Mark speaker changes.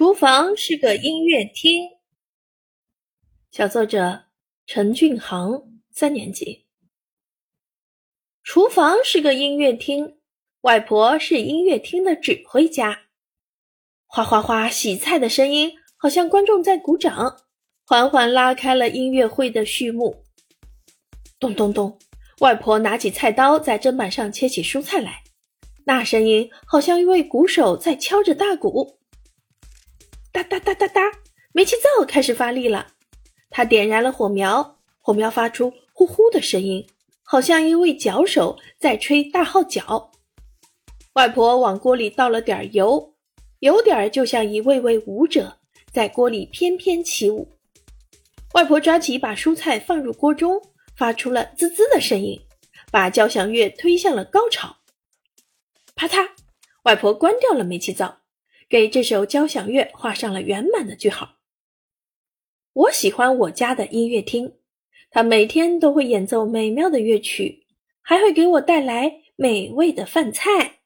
Speaker 1: 厨房是个音乐厅。小作者陈俊航，三年级。厨房是个音乐厅，外婆是音乐厅的指挥家。哗哗哗，洗菜的声音好像观众在鼓掌，缓缓拉开了音乐会的序幕。咚咚咚，外婆拿起菜刀在砧板上切起蔬菜来，那声音好像一位鼓手在敲着大鼓。哒哒哒哒哒，煤气灶开始发力了。他点燃了火苗，火苗发出呼呼的声音，好像一位脚手在吹大号角。外婆往锅里倒了点油，油点儿就像一位位舞者在锅里翩翩起舞。外婆抓起一把蔬菜放入锅中，发出了滋滋的声音，把交响乐推向了高潮。啪嗒，外婆关掉了煤气灶。给这首交响乐画上了圆满的句号。我喜欢我家的音乐厅，它每天都会演奏美妙的乐曲，还会给我带来美味的饭菜。